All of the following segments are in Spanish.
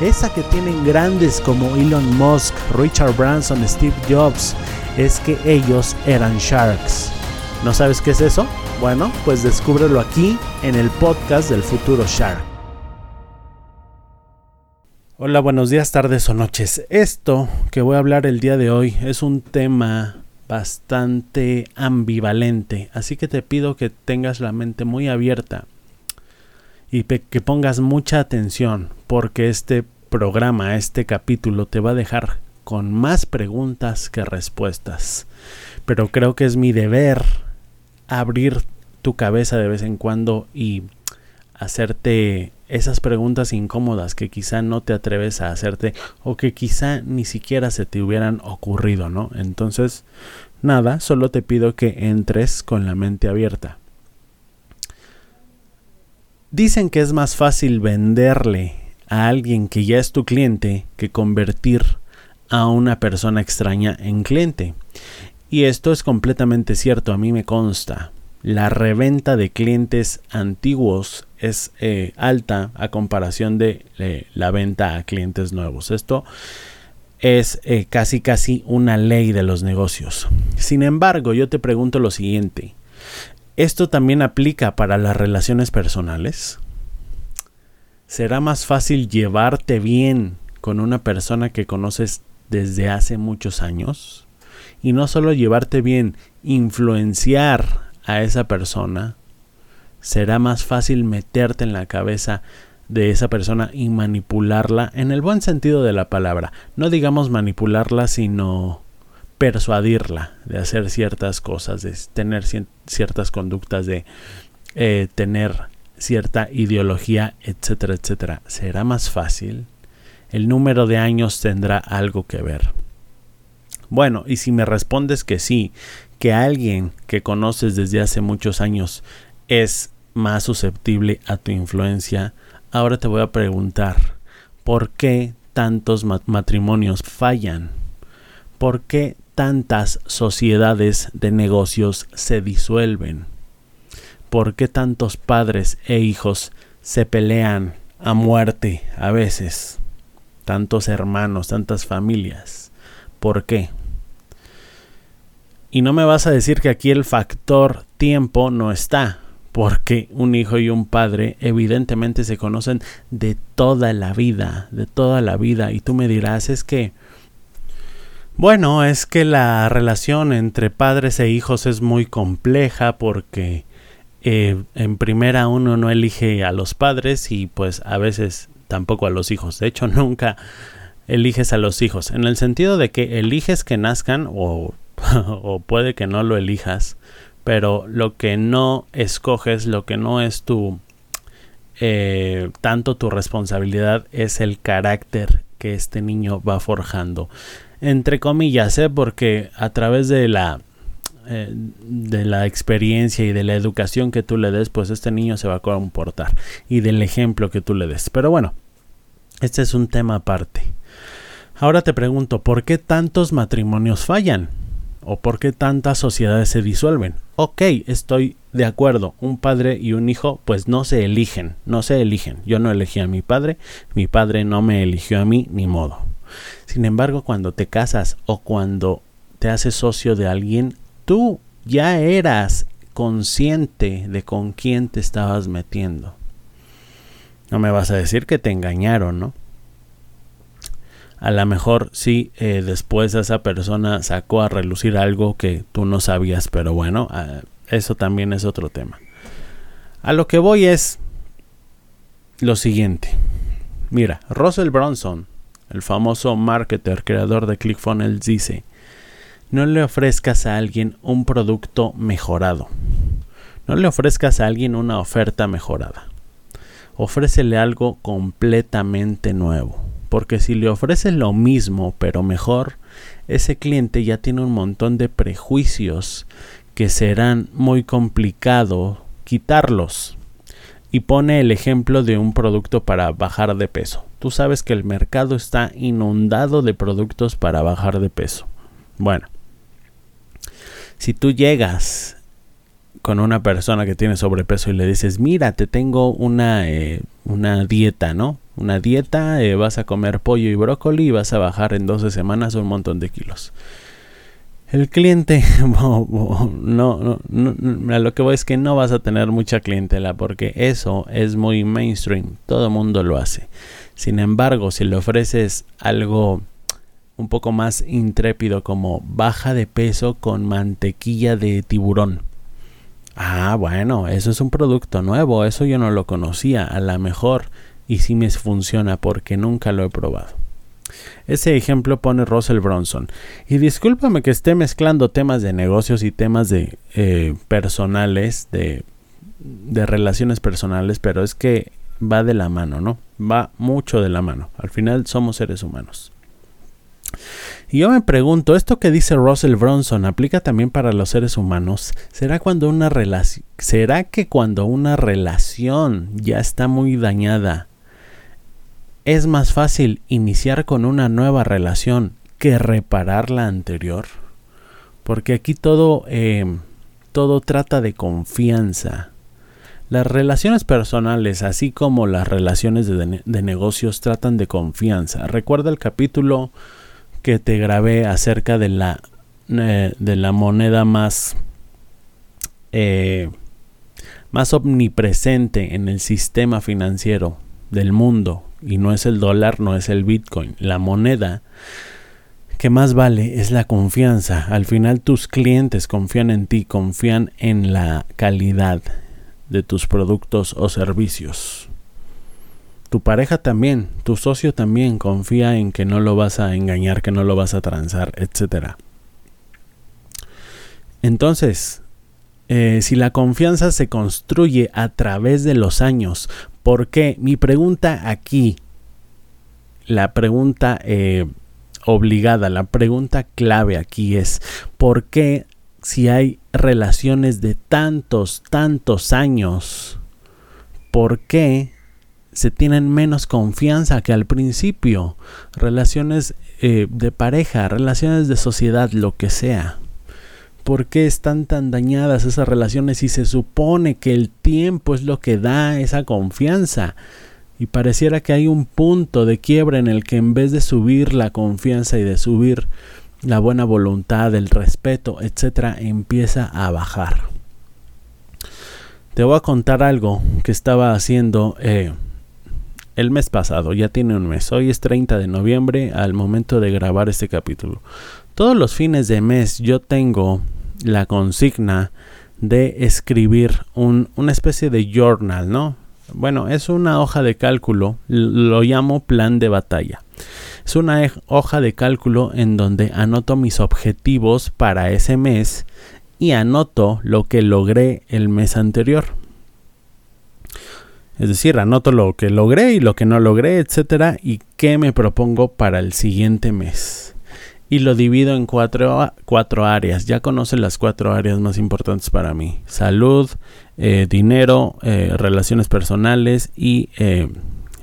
esa que tienen grandes como Elon Musk, Richard Branson, Steve Jobs, es que ellos eran sharks. ¿No sabes qué es eso? Bueno, pues descúbrelo aquí en el podcast del futuro Shark. Hola, buenos días, tardes o noches. Esto que voy a hablar el día de hoy es un tema bastante ambivalente, así que te pido que tengas la mente muy abierta y que pongas mucha atención porque este programa, este capítulo te va a dejar con más preguntas que respuestas. Pero creo que es mi deber abrir tu cabeza de vez en cuando y hacerte esas preguntas incómodas que quizá no te atreves a hacerte o que quizá ni siquiera se te hubieran ocurrido, ¿no? Entonces, nada, solo te pido que entres con la mente abierta. Dicen que es más fácil venderle a alguien que ya es tu cliente que convertir a una persona extraña en cliente. Y esto es completamente cierto, a mí me consta. La reventa de clientes antiguos es eh, alta a comparación de eh, la venta a clientes nuevos. Esto es eh, casi casi una ley de los negocios. Sin embargo, yo te pregunto lo siguiente. ¿Esto también aplica para las relaciones personales? ¿Será más fácil llevarte bien con una persona que conoces desde hace muchos años? Y no solo llevarte bien, influenciar a esa persona. Será más fácil meterte en la cabeza de esa persona y manipularla en el buen sentido de la palabra. No digamos manipularla, sino persuadirla de hacer ciertas cosas, de tener ciertas conductas, de eh, tener cierta ideología, etcétera, etcétera. ¿Será más fácil? El número de años tendrá algo que ver. Bueno, y si me respondes que sí, que alguien que conoces desde hace muchos años es más susceptible a tu influencia, ahora te voy a preguntar, ¿por qué tantos matrimonios fallan? ¿Por qué tantas sociedades de negocios se disuelven? ¿Por qué tantos padres e hijos se pelean a muerte a veces? Tantos hermanos, tantas familias. ¿Por qué? Y no me vas a decir que aquí el factor tiempo no está, porque un hijo y un padre evidentemente se conocen de toda la vida, de toda la vida, y tú me dirás, es que bueno, es que la relación entre padres e hijos es muy compleja porque eh, en primera uno no elige a los padres y pues a veces tampoco a los hijos. De hecho, nunca eliges a los hijos. En el sentido de que eliges que nazcan o, o puede que no lo elijas. Pero lo que no escoges, lo que no es tu... Eh, tanto tu responsabilidad es el carácter que este niño va forjando entre comillas, ¿eh? porque a través de la eh, de la experiencia y de la educación que tú le des, pues este niño se va a comportar y del ejemplo que tú le des. Pero bueno, este es un tema aparte. Ahora te pregunto, ¿por qué tantos matrimonios fallan? ¿O por qué tantas sociedades se disuelven? Ok, estoy de acuerdo, un padre y un hijo pues no se eligen, no se eligen. Yo no elegí a mi padre, mi padre no me eligió a mí, ni modo. Sin embargo, cuando te casas o cuando te haces socio de alguien, tú ya eras consciente de con quién te estabas metiendo. No me vas a decir que te engañaron, ¿no? A lo mejor sí, eh, después esa persona sacó a relucir algo que tú no sabías, pero bueno, ah, eso también es otro tema. A lo que voy es lo siguiente. Mira, Russell Bronson, el famoso marketer, creador de ClickFunnels, dice, no le ofrezcas a alguien un producto mejorado. No le ofrezcas a alguien una oferta mejorada. Ofrécele algo completamente nuevo. Porque si le ofreces lo mismo pero mejor, ese cliente ya tiene un montón de prejuicios que serán muy complicado quitarlos. Y pone el ejemplo de un producto para bajar de peso. Tú sabes que el mercado está inundado de productos para bajar de peso. Bueno, si tú llegas con una persona que tiene sobrepeso y le dices, mira, te tengo una, eh, una dieta, ¿no? Una dieta, eh, vas a comer pollo y brócoli y vas a bajar en 12 semanas un montón de kilos. El cliente, no, no, no, a lo que voy es que no vas a tener mucha clientela porque eso es muy mainstream, todo el mundo lo hace. Sin embargo, si le ofreces algo un poco más intrépido como baja de peso con mantequilla de tiburón. Ah, bueno, eso es un producto nuevo, eso yo no lo conocía, a lo mejor y sí me funciona porque nunca lo he probado. Ese ejemplo pone Russell Bronson. Y discúlpame que esté mezclando temas de negocios y temas de eh, personales, de, de relaciones personales, pero es que va de la mano, ¿no? Va mucho de la mano. Al final somos seres humanos. Y yo me pregunto, ¿esto que dice Russell Bronson aplica también para los seres humanos? ¿Será cuando una será que cuando una relación ya está muy dañada es más fácil iniciar con una nueva relación que reparar la anterior? Porque aquí todo, eh, todo trata de confianza. Las relaciones personales, así como las relaciones de, de, negocios, tratan de confianza. Recuerda el capítulo que te grabé acerca de la, eh, de la moneda más, eh, más omnipresente en el sistema financiero del mundo, y no es el dólar, no es el Bitcoin, la moneda que más vale es la confianza. Al final tus clientes confían en ti, confían en la calidad de tus productos o servicios. Tu pareja también, tu socio también confía en que no lo vas a engañar, que no lo vas a transar, etc. Entonces, eh, si la confianza se construye a través de los años, ¿por qué? Mi pregunta aquí, la pregunta eh, obligada, la pregunta clave aquí es, ¿por qué si hay relaciones de tantos, tantos años, ¿por qué se tienen menos confianza que al principio? Relaciones eh, de pareja, relaciones de sociedad, lo que sea. ¿Por qué están tan dañadas esas relaciones si se supone que el tiempo es lo que da esa confianza? Y pareciera que hay un punto de quiebra en el que en vez de subir la confianza y de subir la buena voluntad, el respeto, etcétera, empieza a bajar. Te voy a contar algo que estaba haciendo eh, el mes pasado, ya tiene un mes. Hoy es 30 de noviembre al momento de grabar este capítulo. Todos los fines de mes yo tengo la consigna de escribir una especie de journal, ¿no? Bueno, es una hoja de cálculo, lo llamo plan de batalla. Es una hoja de cálculo en donde anoto mis objetivos para ese mes y anoto lo que logré el mes anterior. Es decir, anoto lo que logré y lo que no logré, etcétera, y qué me propongo para el siguiente mes y lo divido en cuatro, cuatro áreas. Ya conocen las cuatro áreas más importantes para mí. Salud, eh, dinero, eh, relaciones personales y eh,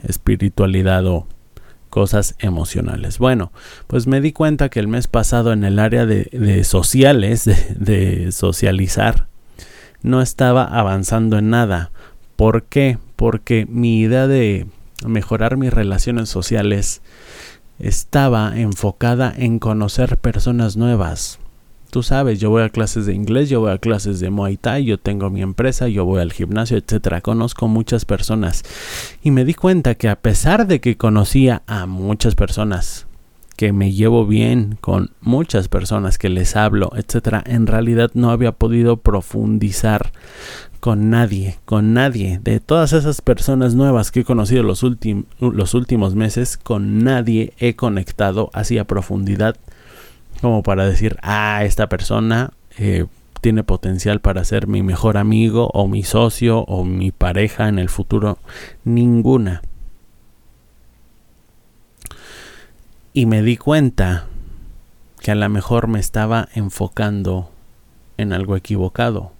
espiritualidad o cosas emocionales. Bueno, pues me di cuenta que el mes pasado en el área de, sociales, de socializar, no estaba avanzando en nada. ¿Por qué? Porque mi idea de mejorar mis relaciones sociales estaba enfocada en conocer personas nuevas. Tú sabes, yo voy a clases de inglés, yo voy a clases de Muay Thai, yo tengo mi empresa, yo voy al gimnasio, etcétera. Conozco muchas personas y me di cuenta que a pesar de que conocía a muchas personas, que me llevo bien con muchas personas que les hablo, etcétera, en realidad no había podido profundizar con nadie, con nadie. De todas esas personas nuevas que he conocido los, últimos meses, con nadie he conectado así a profundidad como para decir, ah, esta persona eh, tiene potencial para ser mi mejor amigo o mi socio o mi pareja en el futuro. Ninguna. Y me di cuenta que a lo mejor me estaba enfocando en algo equivocado.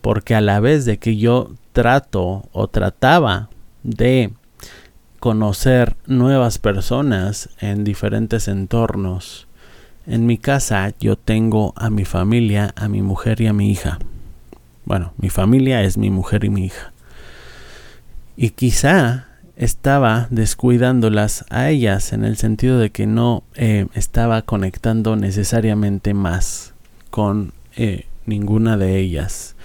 Porque a la vez de que yo trato o trataba de conocer nuevas personas en diferentes entornos, en mi casa yo tengo a mi familia, a mi mujer y a mi hija. Bueno, mi familia es mi mujer y mi hija. Y quizá estaba descuidándolas a ellas en el sentido de que no eh, estaba conectando necesariamente más con eh, ninguna de ellas.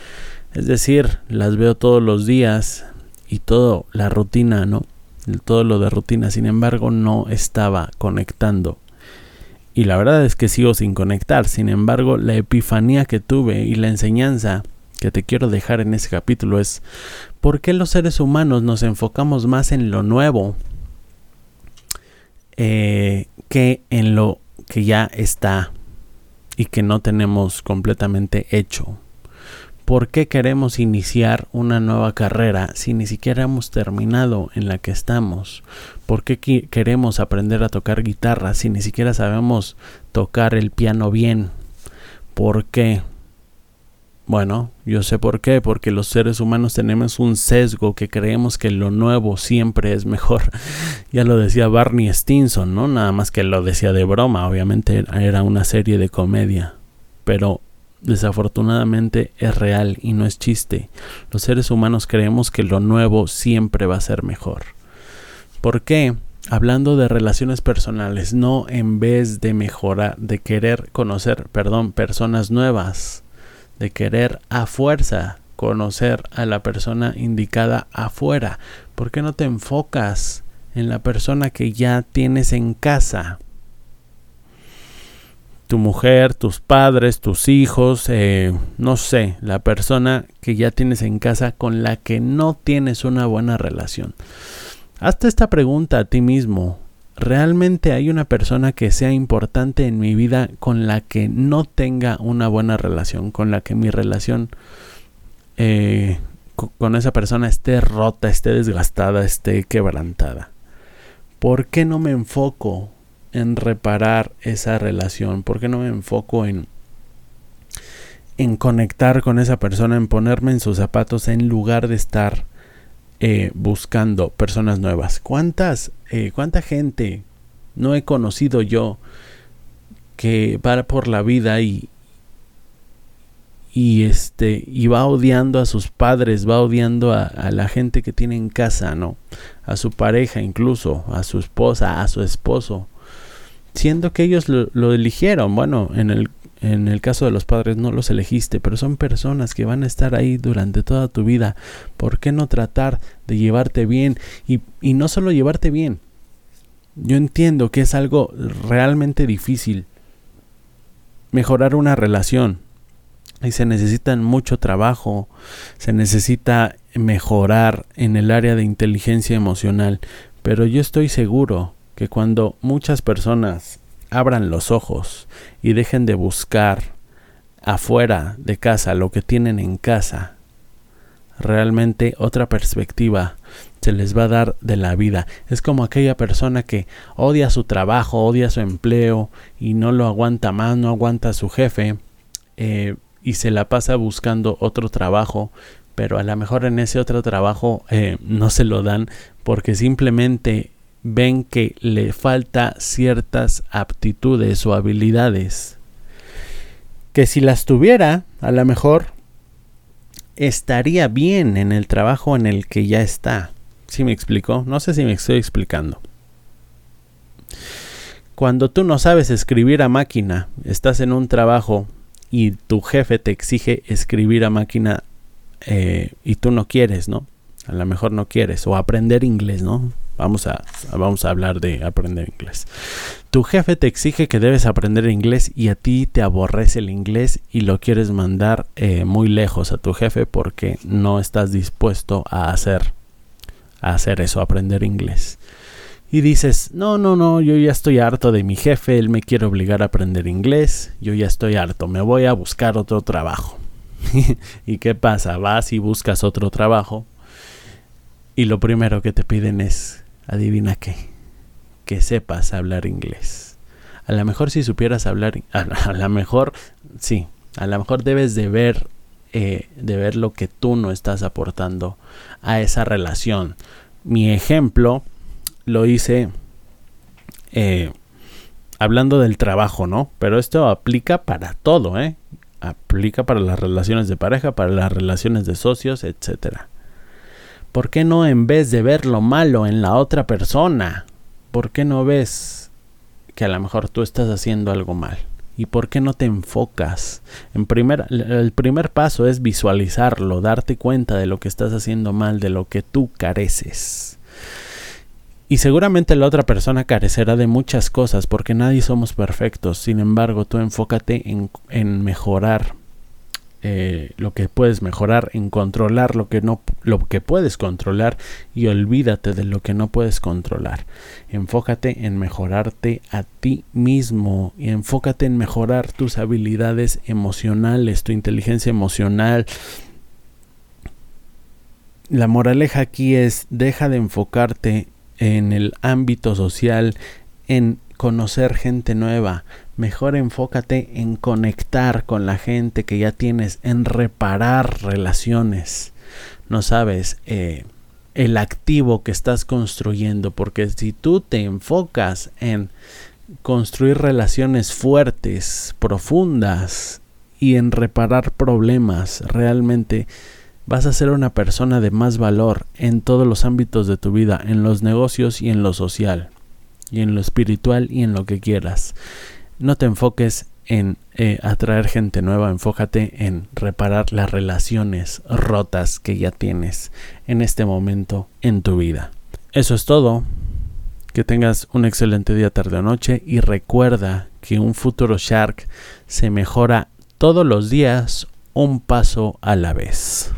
Es decir, las veo todos los días y todo la rutina, ¿no? Todo lo de rutina, sin embargo, no estaba conectando y la verdad es que sigo sin conectar. Sin embargo, la epifanía que tuve y la enseñanza que te quiero dejar en ese capítulo es por qué los seres humanos nos enfocamos más en lo nuevo eh, que en lo que ya está y que no tenemos completamente hecho. ¿Por qué queremos iniciar una nueva carrera si ni siquiera hemos terminado en la que estamos? ¿Por qué queremos aprender a tocar guitarra si ni siquiera sabemos tocar el piano bien? ¿Por qué? Bueno, yo sé por qué, porque los seres humanos tenemos un sesgo que creemos que lo nuevo siempre es mejor. ya lo decía Barney Stinson, ¿no? Nada más que lo decía de broma, obviamente era una serie de comedia. Pero desafortunadamente es real y no es chiste. Los seres humanos creemos que lo nuevo siempre va a ser mejor. ¿Por qué? Hablando de relaciones personales, no en vez de mejorar, de querer conocer, perdón, personas nuevas, de querer a fuerza conocer a la persona indicada afuera. ¿Por qué no te enfocas en la persona que ya tienes en casa? tu mujer, tus padres, tus hijos, eh, no sé, la persona que ya tienes en casa con la que no tienes una buena relación. Hazte esta pregunta a ti mismo. ¿Realmente hay una persona que sea importante en mi vida con la que no tenga una buena relación, con la que mi relación eh, con esa persona esté rota, esté desgastada, esté quebrantada? ¿Por qué no me enfoco en reparar esa relación? ¿Por qué no me enfoco en, en conectar con esa persona, en ponerme en sus zapatos en lugar de estar eh, buscando personas nuevas? ¿Cuántas, eh, cuánta gente no he conocido yo que va por la vida y, y este y va odiando a sus padres, va odiando a, la gente que tiene en casa, ¿no? A su pareja incluso, a su esposa, a su esposo siendo que ellos lo, eligieron. Bueno, en el, en el caso de los padres no los elegiste, pero son personas que van a estar ahí durante toda tu vida. ¿Por qué no tratar de llevarte bien? Y, y no solo llevarte bien. Yo entiendo que es algo realmente difícil mejorar una relación. Y se necesita mucho trabajo, se necesita mejorar en el área de inteligencia emocional. Pero yo estoy seguro que cuando muchas personas abran los ojos y dejen de buscar afuera de casa lo que tienen en casa, realmente otra perspectiva se les va a dar de la vida. Es como aquella persona que odia su trabajo, odia su empleo y no lo aguanta más, no aguanta a su jefe eh, y se la pasa buscando otro trabajo, pero a lo mejor en ese otro trabajo eh, no se lo dan porque simplemente ven que le falta ciertas aptitudes o habilidades que si las tuviera, a lo mejor estaría bien en el trabajo en el que ya está. ¿Sí me explico? No sé si me estoy explicando. Cuando tú no sabes escribir a máquina, estás en un trabajo y tu jefe te exige escribir a máquina eh, y tú no quieres, ¿no? A lo mejor no quieres. O aprender inglés, ¿no? Vamos a, vamos a hablar de aprender inglés. Tu jefe te exige que debes aprender inglés y a ti te aborrece el inglés y lo quieres mandar eh, muy lejos a tu jefe porque no estás dispuesto a hacer, a hacer eso, aprender inglés. Y dices, no, no, no, yo ya estoy harto de mi jefe, él me quiere obligar a aprender inglés, yo ya estoy harto, me voy a buscar otro trabajo. ¿Y qué pasa? Vas y buscas otro trabajo y lo primero que te piden es, adivina qué, que sepas hablar inglés. A lo mejor si supieras hablar, a, lo mejor, sí, a lo mejor debes de ver, eh, de ver lo que tú no estás aportando a esa relación. Mi ejemplo lo hice eh, hablando del trabajo, ¿no? Pero esto aplica para todo, ¿eh? Aplica para las relaciones de pareja, para las relaciones de socios, etcétera. ¿Por qué no en vez de ver lo malo en la otra persona? ¿Por qué no ves que a lo mejor tú estás haciendo algo mal? ¿Y por qué no te enfocas? En primer, el primer paso es visualizarlo, darte cuenta de lo que estás haciendo mal, de lo que tú careces. Y seguramente la otra persona carecerá de muchas cosas porque nadie somos perfectos. Sin embargo, tú enfócate en, en mejorar eh, lo que puedes mejorar, en controlar lo que no lo que puedes controlar y olvídate de lo que no puedes controlar. Enfócate en mejorarte a ti mismo y enfócate en mejorar tus habilidades emocionales, tu inteligencia emocional. La moraleja aquí es deja de enfocarte en el ámbito social, en conocer gente nueva. Mejor enfócate en conectar con la gente que ya tienes, en reparar relaciones. No sabes eh, el activo que estás construyendo, porque si tú te enfocas en construir relaciones fuertes, profundas y en reparar problemas, realmente vas a ser una persona de más valor en todos los ámbitos de tu vida, en los negocios y en lo social y en lo espiritual y en lo que quieras. No te enfoques en eh, atraer gente nueva, enfócate en reparar las relaciones rotas que ya tienes en este momento en tu vida. Eso es todo. Que tengas un excelente día, tarde o noche y recuerda que un futuro Shark se mejora todos los días un paso a la vez.